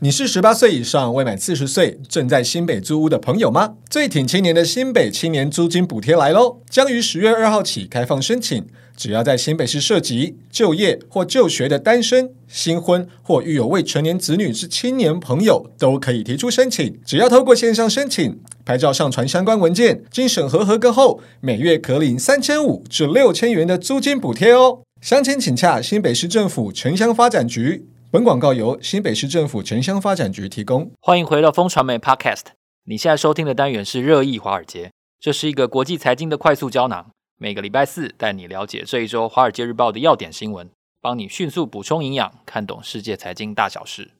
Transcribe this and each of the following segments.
你是十八岁以上未满四十岁正在新北租屋的朋友吗？最挺青年的新北青年租金补贴来喽！将于十月二号起开放申请，只要在新北市涉及、就业或就学的单身、新婚或育有未成年子女之青年朋友都可以提出申请。只要透过线上申请，拍照上传相关文件，经审核合格后，每月可领三千五至六千元的租金补贴哦。详情请洽新北市政府城乡发展局。本广告由新北市政府城乡发展局提供。欢迎回到风传媒 Podcast。你现在收听的单元是热议华尔街，这是一个国际财经的快速胶囊。每个礼拜四带你了解这一周《华尔街日报》的要点新闻，帮你迅速补充营养，看懂世界财经大小事。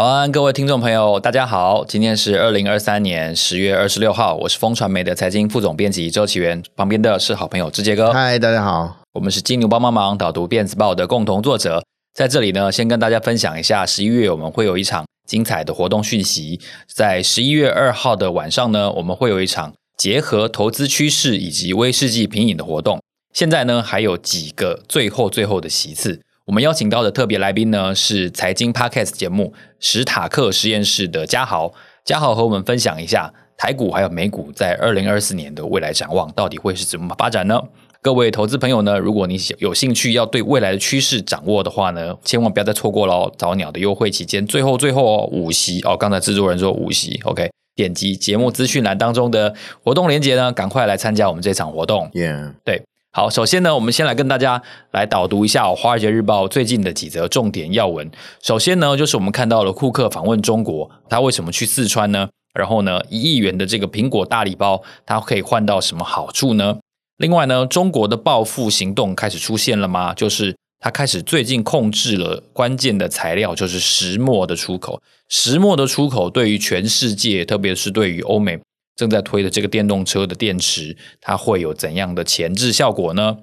早安，各位听众朋友，大家好。今天是二零二三年十月二十六号，我是风传媒的财经副总编辑周启源，旁边的是好朋友志杰哥。嗨，大家好，我们是金牛帮帮忙导读电子报的共同作者，在这里呢，先跟大家分享一下，十一月我们会有一场精彩的活动讯息。在十一月二号的晚上呢，我们会有一场结合投资趋势以及威士忌品饮的活动。现在呢，还有几个最后最后的席次。我们邀请到的特别来宾呢，是财经 Podcast 节目史塔克实验室的嘉豪。嘉豪和我们分享一下台股还有美股在二零二四年的未来展望，到底会是怎么发展呢？各位投资朋友呢，如果你有兴趣要对未来的趋势掌握的话呢，千万不要再错过喽！早鸟的优惠期间，最后最后哦，五席哦，刚才制作人说五席，OK，点击节目资讯栏当中的活动链接呢，赶快来参加我们这场活动。Yeah，对。好，首先呢，我们先来跟大家来导读一下《华尔街日报》最近的几则重点要闻。首先呢，就是我们看到了库克访问中国，他为什么去四川呢？然后呢，一亿元的这个苹果大礼包，它可以换到什么好处呢？另外呢，中国的报复行动开始出现了吗？就是他开始最近控制了关键的材料，就是石墨的出口。石墨的出口对于全世界，特别是对于欧美。正在推的这个电动车的电池，它会有怎样的前置效果呢？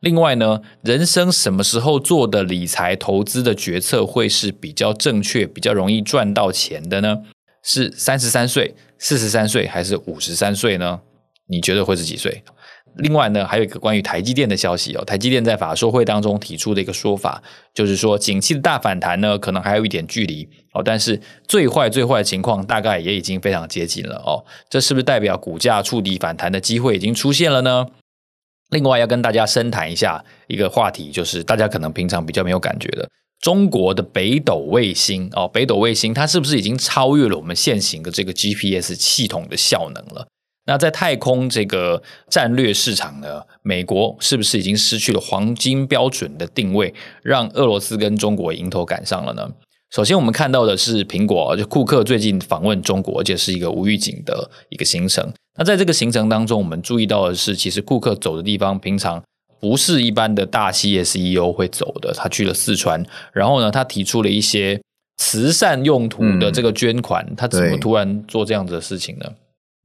另外呢，人生什么时候做的理财投资的决策会是比较正确、比较容易赚到钱的呢？是三十三岁、四十三岁还是五十三岁呢？你觉得会是几岁？另外呢，还有一个关于台积电的消息哦。台积电在法说会当中提出的一个说法，就是说景气的大反弹呢，可能还有一点距离哦。但是最坏最坏的情况大概也已经非常接近了哦。这是不是代表股价触底反弹的机会已经出现了呢？另外要跟大家深谈一下一个话题，就是大家可能平常比较没有感觉的，中国的北斗卫星哦，北斗卫星它是不是已经超越了我们现行的这个 GPS 系统的效能了？那在太空这个战略市场呢，美国是不是已经失去了黄金标准的定位，让俄罗斯跟中国迎头赶上了呢？首先，我们看到的是苹果，就库克最近访问中国，而且是一个无预警的一个行程。那在这个行程当中，我们注意到的是，其实库克走的地方平常不是一般的大企业 CEO 会走的。他去了四川，然后呢，他提出了一些慈善用途的这个捐款，嗯、他怎么突然做这样子的事情呢？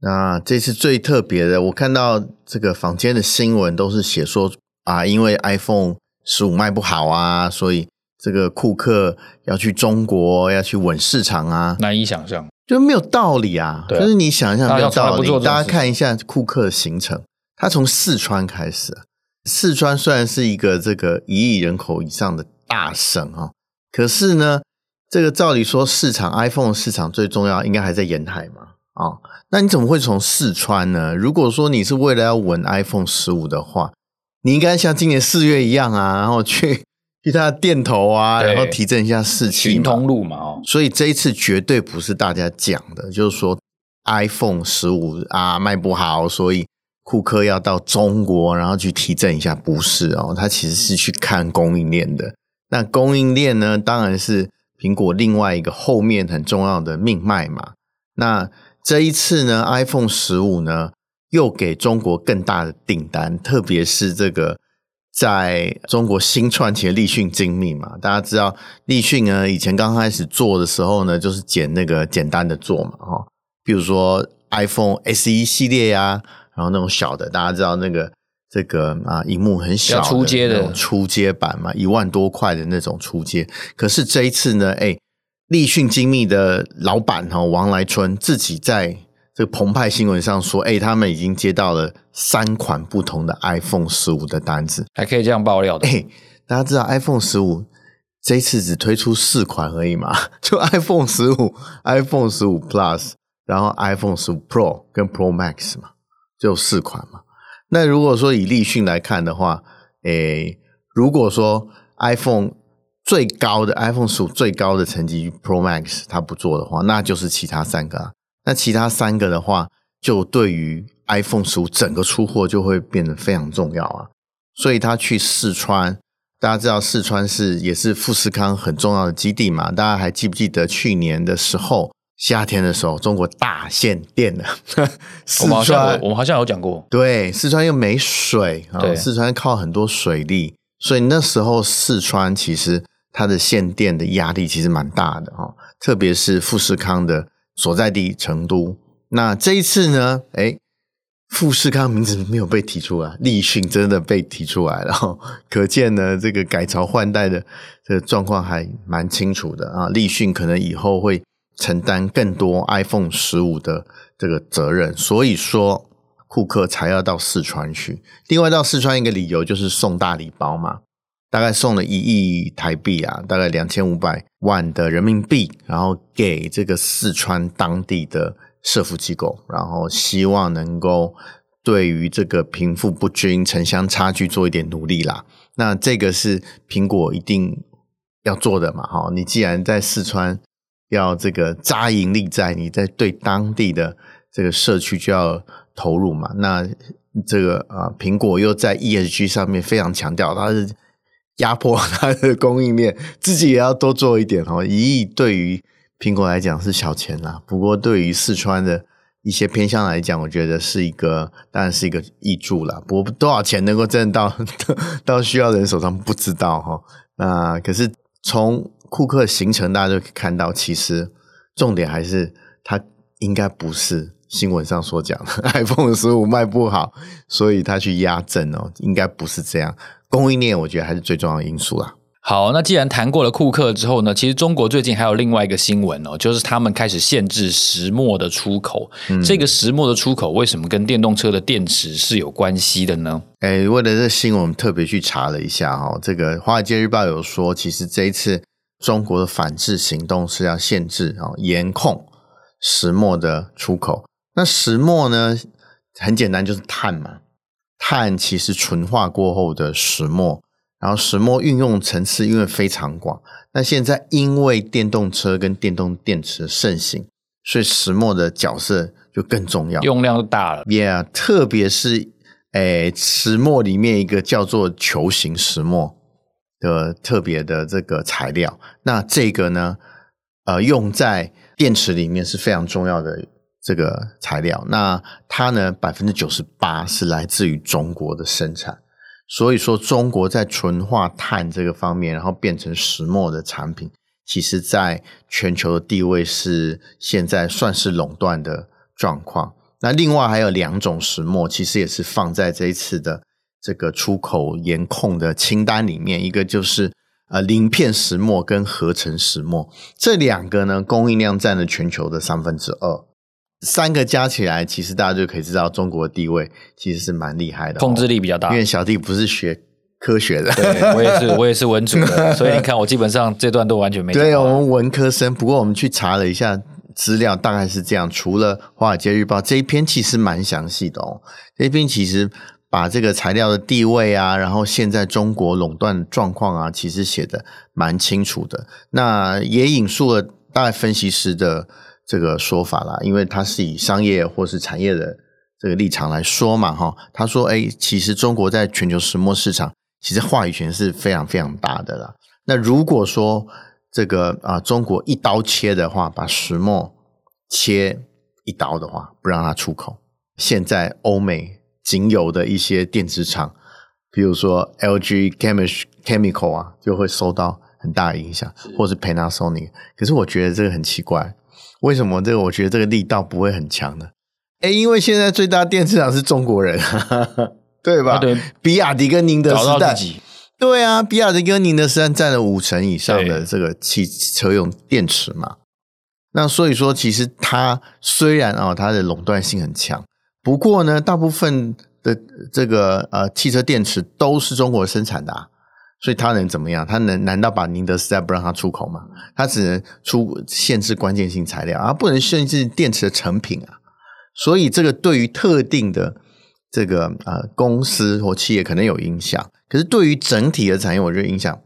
那这次最特别的，我看到这个坊间的新闻都是写说啊，因为 iPhone 十五卖不好啊，所以这个库克要去中国要去稳市场啊，难以想象，就没有道理啊。就是你想一下没有道理。大家看一下库克的行程，他从四川开始。四川虽然是一个这个一亿人口以上的大省啊，可是呢，这个照理说市场 iPhone 市场最重要应该还在沿海嘛。啊、哦，那你怎么会从四川呢？如果说你是为了要稳 iPhone 十五的话，你应该像今年四月一样啊，然后去去他的店头啊，然后提振一下士气。行通路嘛，哦，所以这一次绝对不是大家讲的，就是说 iPhone 十五啊卖不好，所以库克要到中国，然后去提振一下，不是哦，他其实是去看供应链的。那供应链呢，当然是苹果另外一个后面很重要的命脉嘛。那这一次呢，iPhone 十五呢又给中国更大的订单，特别是这个在中国新创企业立讯精密嘛，大家知道立讯呢以前刚开始做的时候呢，就是捡那个简单的做嘛，哈，比如说 iPhone SE 系列呀、啊，然后那种小的，大家知道那个这个啊，萤幕很小的初阶的。初阶版嘛，一万多块的那种初阶，可是这一次呢，哎。立讯精密的老板哈王来春自己在这个澎湃新闻上说，哎，他们已经接到了三款不同的 iPhone 十五的单子，还可以这样爆料的。哎，大家知道 iPhone 十五这次只推出四款而已嘛？就 iPhone 十五、iPhone 十五 Plus，然后 iPhone 十五 Pro 跟 Pro Max 嘛，就四款嘛。那如果说以立讯来看的话，诶，如果说 iPhone 最高的 iPhone 十五最高的成绩 Pro Max 它不做的话，那就是其他三个啊。那其他三个的话，就对于 iPhone 十五整个出货就会变得非常重要啊。所以他去四川，大家知道四川是也是富士康很重要的基地嘛？大家还记不记得去年的时候，夏天的时候，中国大限电了。四川，我们好像有讲过，对，四川又没水啊，对四川靠很多水利，所以那时候四川其实它的限电的压力其实蛮大的哈，特别是富士康的。所在地成都，那这一次呢？哎，富士康名字没有被提出来，立讯真的被提出来了，可见呢，这个改朝换代的这个状况还蛮清楚的啊。立讯可能以后会承担更多 iPhone 十五的这个责任，所以说库克才要到四川去。另外到四川一个理由就是送大礼包嘛。大概送了一亿台币啊，大概两千五百万的人民币，然后给这个四川当地的社福机构，然后希望能够对于这个贫富不均、城乡差距做一点努力啦。那这个是苹果一定要做的嘛？哈，你既然在四川要这个扎营立在，你在对当地的这个社区就要投入嘛。那这个啊，苹果又在 ESG 上面非常强调，它是。压迫它的供应链，自己也要多做一点哦。一亿对于苹果来讲是小钱啦，不过对于四川的一些偏向来讲，我觉得是一个，当然是一个挹注啦。不过多少钱能够挣到 到需要人手上，不知道哈。那可是从库克行程，大家就可以看到，其实重点还是他应该不是新闻上所讲的 iPhone 十五卖不好，所以他去压阵哦，应该不是这样。供应链，我觉得还是最重要的因素啦。好，那既然谈过了库克之后呢，其实中国最近还有另外一个新闻哦，就是他们开始限制石墨的出口。嗯、这个石墨的出口为什么跟电动车的电池是有关系的呢？哎，为了这新闻，我们特别去查了一下哈。这个《华尔街日报》有说，其实这一次中国的反制行动是要限制啊，严控石墨的出口。那石墨呢，很简单，就是碳嘛。碳其实纯化过后的石墨，然后石墨运用层次因为非常广。那现在因为电动车跟电动电池盛行，所以石墨的角色就更重要，用量就大了。Yeah，特别是诶，石墨里面一个叫做球形石墨的特别的这个材料，那这个呢，呃，用在电池里面是非常重要的。这个材料，那它呢，百分之九十八是来自于中国的生产，所以说中国在纯化碳这个方面，然后变成石墨的产品，其实在全球的地位是现在算是垄断的状况。那另外还有两种石墨，其实也是放在这一次的这个出口严控的清单里面，一个就是呃鳞片石墨跟合成石墨，这两个呢，供应量占了全球的三分之二。三个加起来，其实大家就可以知道中国的地位其实是蛮厉害的，控制力比较大。因为小弟不是学科学的，对，我也是，我也是文组的，所以你看我基本上这段都完全没。对，我们文科生。不过我们去查了一下资料，大概是这样。除了《华尔街日报》这一篇，其实蛮详细的哦。这一篇其实把这个材料的地位啊，然后现在中国垄断状况啊，其实写得蛮清楚的。那也引述了大概分析师的。这个说法啦，因为他是以商业或是产业的这个立场来说嘛，哈，他说，哎，其实中国在全球石墨市场，其实话语权是非常非常大的啦。那如果说这个啊，中国一刀切的话，把石墨切一刀的话，不让它出口，现在欧美仅有的一些电子厂，比如说 LG Chemical 啊，就会受到很大的影响，是或是 Panasonic。可是我觉得这个很奇怪。为什么这个？我觉得这个力道不会很强呢？哎，因为现在最大电池厂是中国人，对吧？啊、对，比亚迪跟宁德时代，对啊，比亚迪跟宁德时代占了五成以上的这个汽车用电池嘛。那所以说，其实它虽然啊、哦，它的垄断性很强，不过呢，大部分的这个呃汽车电池都是中国生产的、啊，所以它能怎么样？它能难道把宁德时代不让它出口吗？它只能出限制关键性材料，而不能限制电池的成品啊。所以这个对于特定的这个呃公司或企业可能有影响，可是对于整体的产业，我觉得影响。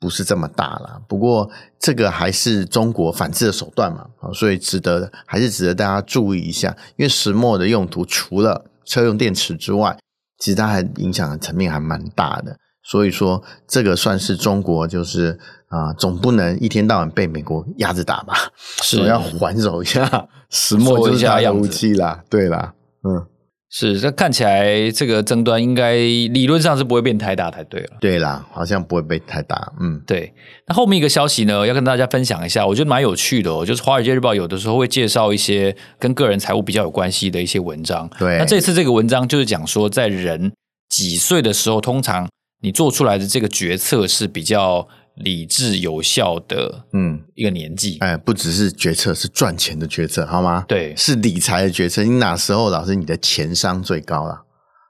不是这么大了，不过这个还是中国反制的手段嘛，啊所以值得还是值得大家注意一下。因为石墨的用途除了车用电池之外，其实它还影响的层面还蛮大的。所以说，这个算是中国就是啊、呃，总不能一天到晚被美国压着打吧？是要还手一下石墨就是它的武器啦，对啦，嗯。是，这看起来这个争端应该理论上是不会变太大才对了。对啦，好像不会变太大。嗯，对。那后面一个消息呢，要跟大家分享一下，我觉得蛮有趣的哦。就是《华尔街日报》有的时候会介绍一些跟个人财务比较有关系的一些文章。对。那这次这个文章就是讲说，在人几岁的时候，通常你做出来的这个决策是比较。理智有效的，嗯，一个年纪，哎，不只是决策，是赚钱的决策，好吗？对，是理财的决策。你哪时候老师你的钱商最高了？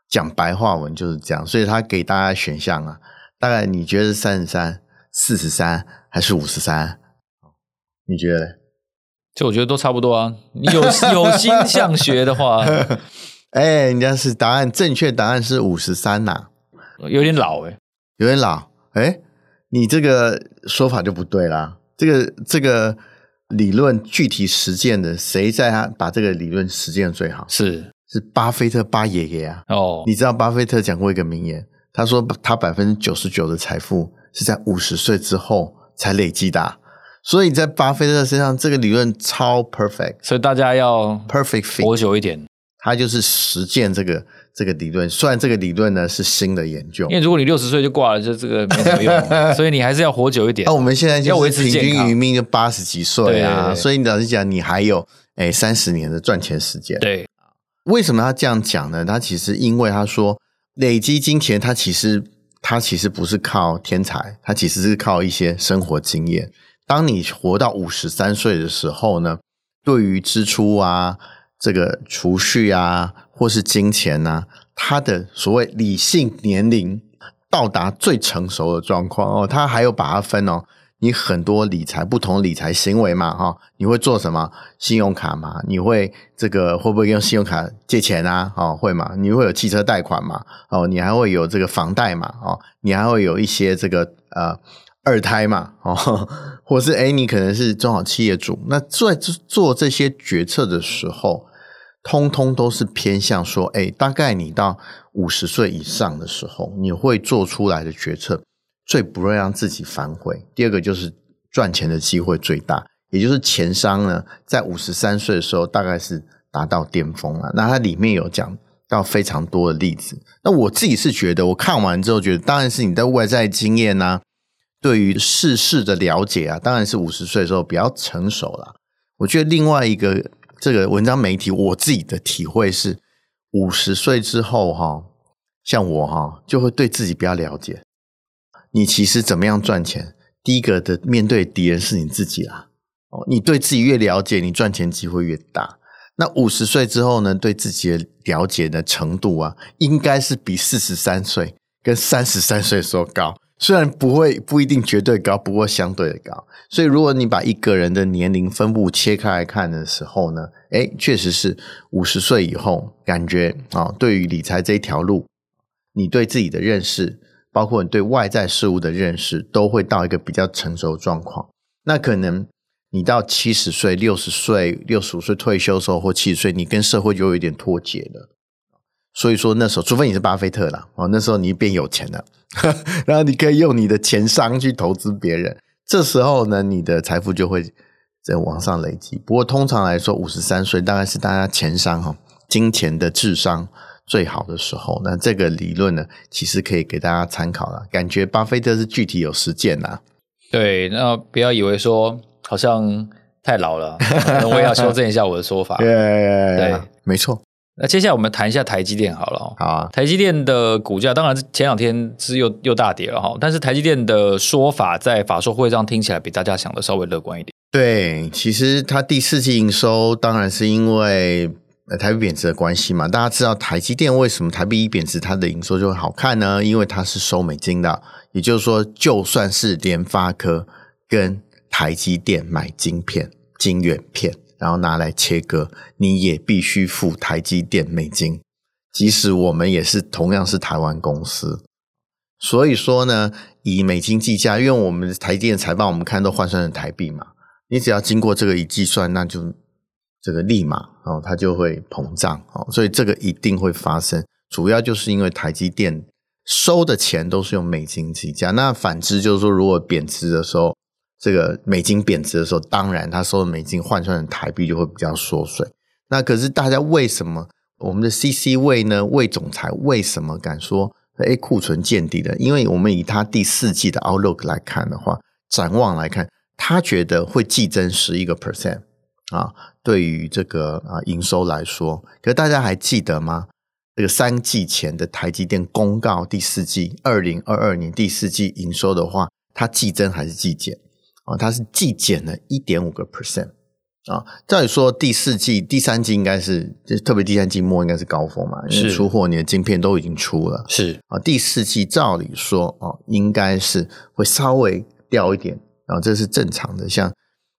讲白话文就是这样。所以他给大家选项啊，大概你觉得是三十三、四十三还是五十三？你觉得？这我觉得都差不多啊。你有有心向学的话，哎，人家是答案正确答案是五十三呐，有点老哎、欸，有点老哎。你这个说法就不对啦。这个这个理论具体实践的，谁在他把这个理论实践的最好？是是巴菲特巴爷爷啊。哦，你知道巴菲特讲过一个名言，他说他百分之九十九的财富是在五十岁之后才累积的。所以在巴菲特身上，这个理论超 perfect。所以大家要 perfect 活久一点。他就是实践这个。这个理论，虽然这个理论呢是新的研究，因为如果你六十岁就挂了，就这个没什么用，所以你还是要活久一点。那、啊、我们现在就维持平均余命就八十几岁啊，对对对，所以你老实讲，你还有哎三十年的赚钱时间。对，为什么他这样讲呢？他其实因为他说累积金钱，他其实他其实不是靠天才，他其实是靠一些生活经验。当你活到五十三岁的时候呢，对于支出啊。这个储蓄啊，或是金钱啊，他的所谓理性年龄到达最成熟的状况哦，他还有把它分哦，你很多理财不同理财行为嘛哈、你会做什么？信用卡嘛，你会这个会不会用信用卡借钱啊？哦，会嘛？你会有汽车贷款嘛？哦，你还会有这个房贷嘛？哦，你还会有一些这个呃。二胎嘛，哦，或是诶，你可能是中小企业主，那在做这些决策的时候，通通都是偏向说，诶，大概你到五十岁以上的时候，你会做出来的决策最不会让自己反悔。第二个就是赚钱的机会最大，也就是钱商呢，在五十三岁的时候大概是达到巅峰了。那它里面有讲到非常多的例子。那我自己是觉得，我看完之后觉得，当然是你的外在经验呐、啊。对于世事的了解啊，当然是五十岁的时候比较成熟了。我觉得另外一个这个文章媒体，我自己的体会是，五十岁之后哈，像我哈，就会对自己比较了解。你其实怎么样赚钱？第一个的面对敌人是你自己啦。哦，你对自己越了解，你赚钱机会越大。那五十岁之后呢，对自己的了解的程度啊，应该是比四十三岁跟三十三岁时候高。虽然不会不一定绝对高，不过相对的高。所以如果你把一个人的年龄分布切开来看的时候呢，诶，确实是五十岁以后，感觉啊，对于理财这一条路，你对自己的认识，包括你对外在事物的认识，都会到一个比较成熟的状况。那可能你到七十岁、六十岁、六十五岁退休的时候，或七十岁，你跟社会就有一点脱节了。所以说那时候，除非你是巴菲特了哦，那时候你变有钱了，然后你可以用你的钱商去投资别人，这时候呢，你的财富就会在往上累积。不过通常来说，五十三岁大概是大家钱商哈，金钱的智商最好的时候。那这个理论呢，其实可以给大家参考了。感觉巴菲特是具体有实践呐。对，那不要以为说好像太老了，我也要修正一下我的说法。对，对，没错。那接下来我们谈一下台积电好了。好啊，台积电的股价当然前两天是又又大跌了哈，但是台积电的说法在法说会上听起来比大家想的稍微乐观一点。对，其实它第四季营收当然是因为台币贬值的关系嘛。大家知道台积电为什么台币一贬值，它的营收就会好看呢？因为它是收美金的，也就是说，就算是联发科跟台积电买晶片、晶圆片，然后拿来切割，你也必须付台积电美金，即使我们也是同样是台湾公司。所以说呢，以美金计价，因为我们台积电财报我们看都换算成台币嘛。你只要经过这个一计算，那就这个立马哦，它就会膨胀哦，所以这个一定会发生。主要就是因为台积电收的钱都是用美金计价，那反之就是说，如果贬值的时候，这个美金贬值的时候，当然他收的美金换算成台币就会比较缩水。那可是大家为什么我们的 CC 位呢？魏总裁为什么敢说诶库存见底的？因为我们以他第四季的 outlook 来看的话，展望来看。他觉得会季增十一个 percent 啊，对于这个啊营收来说，可是大家还记得吗？这个三季前的台积电公告第四季二零二二年第四季营收的话，它季增还是季减啊？它是季减了一点五个 percent 啊。照理说第四季、第三季应该是，就特别第三季末应该是高峰嘛，因为出货你的晶片都已经出了，是啊。第四季照理说哦，应该是会稍微掉一点。啊，这是正常的，像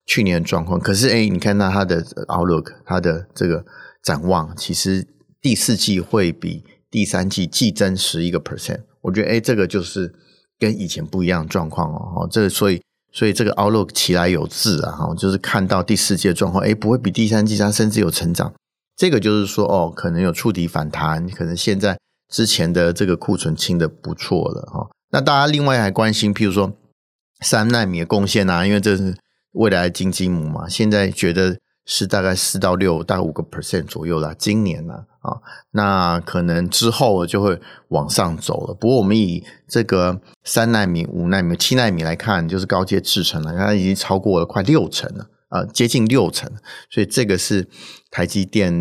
去年的状况。可是，哎，你看到它的 outlook，它的这个展望，其实第四季会比第三季季增十一个 percent。我觉得，哎，这个就是跟以前不一样的状况哦。这所以，所以这个 outlook 起来有字啊，哈，就是看到第四季的状况，哎，不会比第三季它，甚至有成长。这个就是说，哦，可能有触底反弹，可能现在之前的这个库存清的不错了哈。那大家另外还关心，譬如说。三纳米的贡献啊，因为这是未来的金鸡母嘛，现在觉得是大概四到六，大概五个 percent 左右啦。今年呢，啊，那可能之后就会往上走了。不过我们以这个三纳米、五纳米、七纳米来看，就是高阶制程了，它已经超过了快六成了，啊，接近六成，所以这个是台积电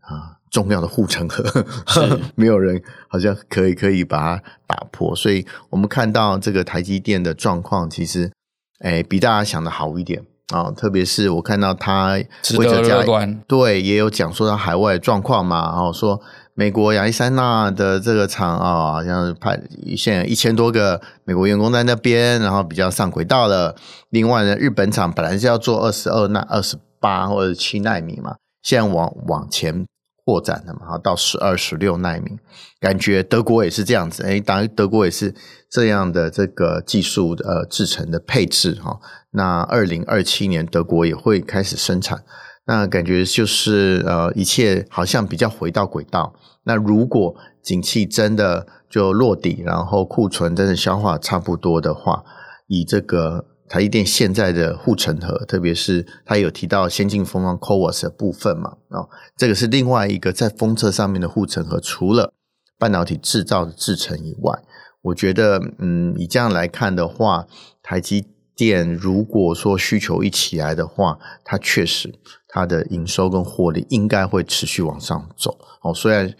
啊。重要的护城河，是 没有人好像可以可以把它打破，所以我们看到这个台积电的状况，其实哎比大家想的好一点啊、哦。特别是我看到他值得乐观，对，也有讲说到海外的状况嘛，然后说美国亚利桑那的这个厂啊、哦，好像派现在一千多个美国员工在那边，然后比较上轨道了。另外呢，日本厂本来是要做二十二纳、二十八或者七纳米嘛，现在往往前。扩展的嘛哈，到十二、十六奈米，感觉德国也是这样子。哎，当然德国也是这样的这个技术呃制成的配置哈。那二零二七年德国也会开始生产，那感觉就是呃一切好像比较回到轨道。那如果景气真的就落底，然后库存真的消化差不多的话，以这个。台积电现在的护城河，特别是它有提到先进封装 CoWoS 的部分嘛，哦，这个是另外一个在封测上面的护城河。除了半导体制造的制程以外，我觉得，嗯，以这样来看的话，台积电如果说需求一起来的话，它确实它的营收跟获利应该会持续往上走。哦，虽然，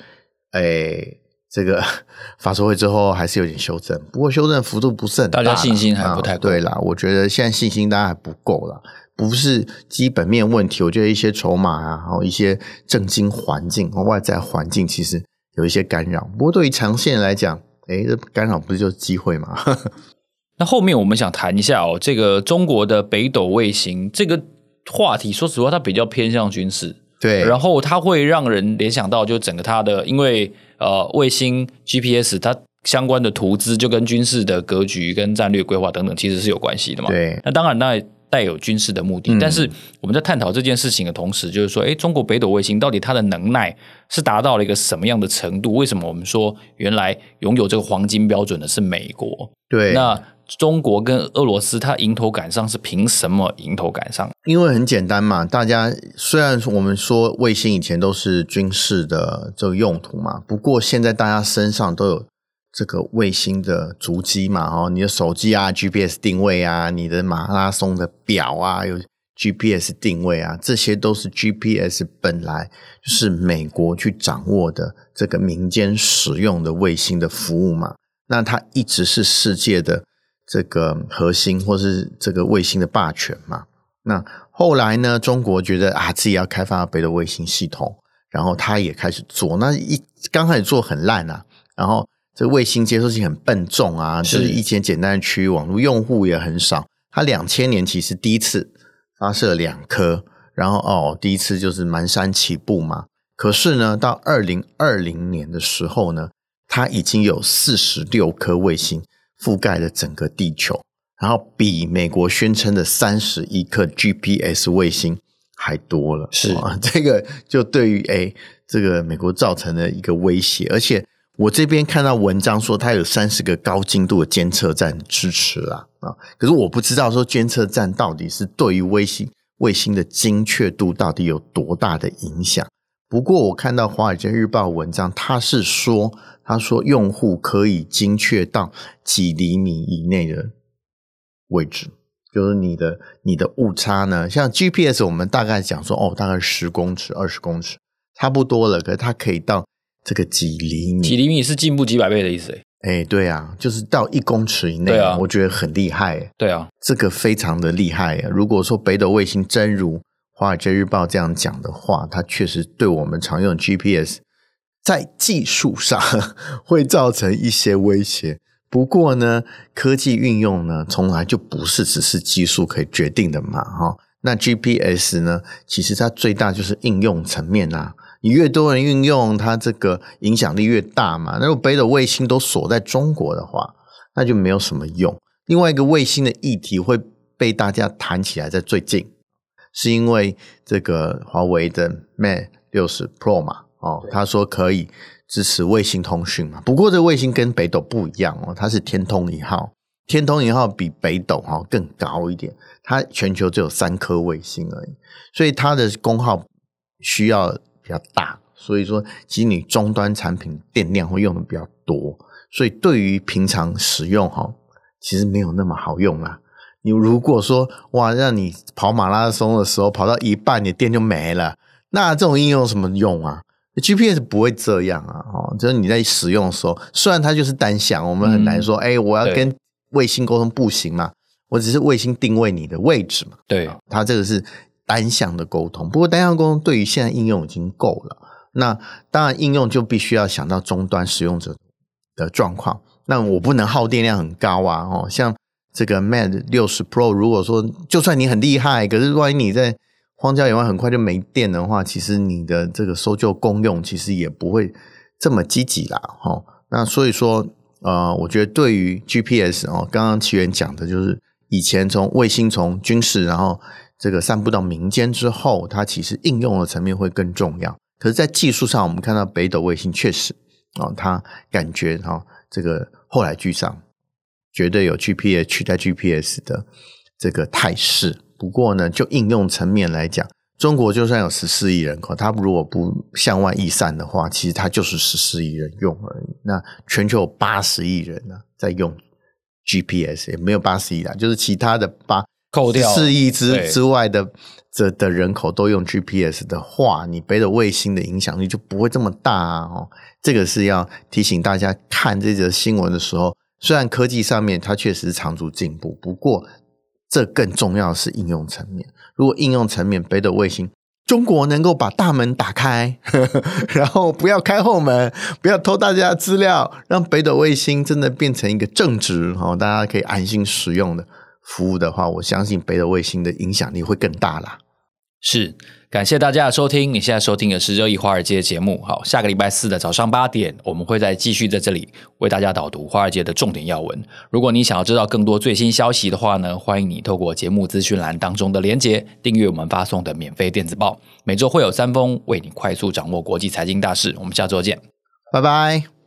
诶。这个 法说会之后还是有点修正，不过修正幅度不是很大，大家信心还不太对啦，我觉得现在信心当然还不够啦，不是基本面问题。我觉得一些筹码啊，然后一些政经环境和外在环境其实有一些干扰。不过对于长线来讲，哎，这干扰不是就是机会吗？那后面我们想谈一下哦，这个中国的北斗卫星这个话题，说实话，它比较偏向军事。对，然后它会让人联想到，就整个它的，因为呃，卫星 GPS 它相关的图资就跟军事的格局跟战略规划等等，其实是有关系的嘛。对，那当然那带有军事的目的，嗯、但是我们在探讨这件事情的同时，就是说，哎，中国北斗卫星到底它的能耐是达到了一个什么样的程度？为什么我们说原来拥有这个黄金标准的是美国？对，那。中国跟俄罗斯，它迎头赶上是凭什么迎头赶上？因为很简单嘛，大家虽然我们说卫星以前都是军事的这个用途嘛，不过现在大家身上都有这个卫星的足迹嘛，哦，你的手机啊，GPS 定位啊，你的马拉松的表啊，有 GPS 定位啊，这些都是 GPS 本来就是美国去掌握的这个民间使用的卫星的服务嘛，那它一直是世界的。这个核心或是这个卫星的霸权嘛，那后来呢，中国觉得啊，自己要开发北斗卫星系统，然后他也开始做。那一刚开始做很烂啊，然后这个卫星接收器很笨重啊，是就是一些简单的区域网络用户也很少。他两千年其实第一次发射两颗，然后哦，第一次就是蹒跚起步嘛。可是呢，到二零二零年的时候呢，它已经有四十六颗卫星覆盖了整个地球。然后比美国宣称的三十一颗 GPS 卫星还多了，是啊，这个就对于诶这个美国造成了一个威胁。而且我这边看到文章说，它有三十个高精度的监测站支持啦啊，可是我不知道说监测站到底是对于卫星卫星的精确度到底有多大的影响。不过我看到《华尔街日报》文章，它是说，他说用户可以精确到几厘米以内的。位置就是你的你的误差呢，像 GPS 我们大概讲说哦，大概十公尺、二十公尺差不多了，可是它可以到这个几厘米，几厘米是进步几百倍的意思诶。哎，对啊，就是到一公尺以内，对啊，我觉得很厉害，对啊，这个非常的厉害。如果说北斗卫星真如《华尔街日报》这样讲的话，它确实对我们常用的 GPS 在技术上 会造成一些威胁。不过呢，科技运用呢，从来就不是只是技术可以决定的嘛，哈。那 GPS 呢，其实它最大就是应用层面啊。你越多人运用，它这个影响力越大嘛。那如果北斗卫星都锁在中国的话，那就没有什么用。另外一个卫星的议题会被大家谈起来，在最近，是因为这个华为的 Mate 60 Pro 嘛，哦，他说可以。支持卫星通讯嘛？不过这卫星跟北斗不一样哦，它是天通一号。天通一号比北斗哈更高一点，它全球只有三颗卫星而已，所以它的功耗需要比较大。所以说，其实你终端产品电量会用的比较多，所以对于平常使用哈，其实没有那么好用啦。你如果说哇，让你跑马拉松的时候跑到一半，你电就没了，那这种应用有什么用啊？GPS 不会这样啊，哦，就是你在使用的时候，虽然它就是单向，我们很难说，哎、嗯欸，我要跟卫星沟通不行嘛，我只是卫星定位你的位置嘛，对，它这个是单向的沟通。不过单向沟通对于现在应用已经够了，那当然应用就必须要想到终端使用者的状况。那我不能耗电量很高啊，哦，像这个 Mate 六十 Pro，如果说就算你很厉害，可是万一你在荒郊野外很快就没电的话，其实你的这个搜救功用其实也不会这么积极啦，哈。那所以说，呃，我觉得对于 GPS 哦，刚刚奇缘讲的就是以前从卫星从军事然后这个散布到民间之后，它其实应用的层面会更重要。可是，在技术上，我们看到北斗卫星确实哦，它感觉哈这个后来居上，绝对有 GPS 取代 GPS 的这个态势。不过呢，就应用层面来讲，中国就算有十四亿人口，它如果不向外溢散的话，其实它就是十四亿人用而已。那全球有八十亿人呢，在用 GPS，也没有八十亿啦，就是其他的八扣掉四亿之之外的这的人口都用 GPS 的话，你北斗卫星的影响力就不会这么大啊！哦，这个是要提醒大家看这则新闻的时候，虽然科技上面它确实是长足进步，不过。这更重要的是应用层面。如果应用层面，北斗卫星，中国能够把大门打开，呵呵，然后不要开后门，不要偷大家的资料，让北斗卫星真的变成一个正直，哦，大家可以安心使用的服务的话，我相信北斗卫星的影响力会更大啦。是。感谢大家的收听，你现在收听的是《热议华尔街》节目。好，下个礼拜四的早上八点，我们会再继续在这里为大家导读华尔街的重点要闻。如果你想要知道更多最新消息的话呢，欢迎你透过节目资讯栏当中的连结订阅我们发送的免费电子报。每周会有三封，为你快速掌握国际财经大事。我们下周见，拜拜。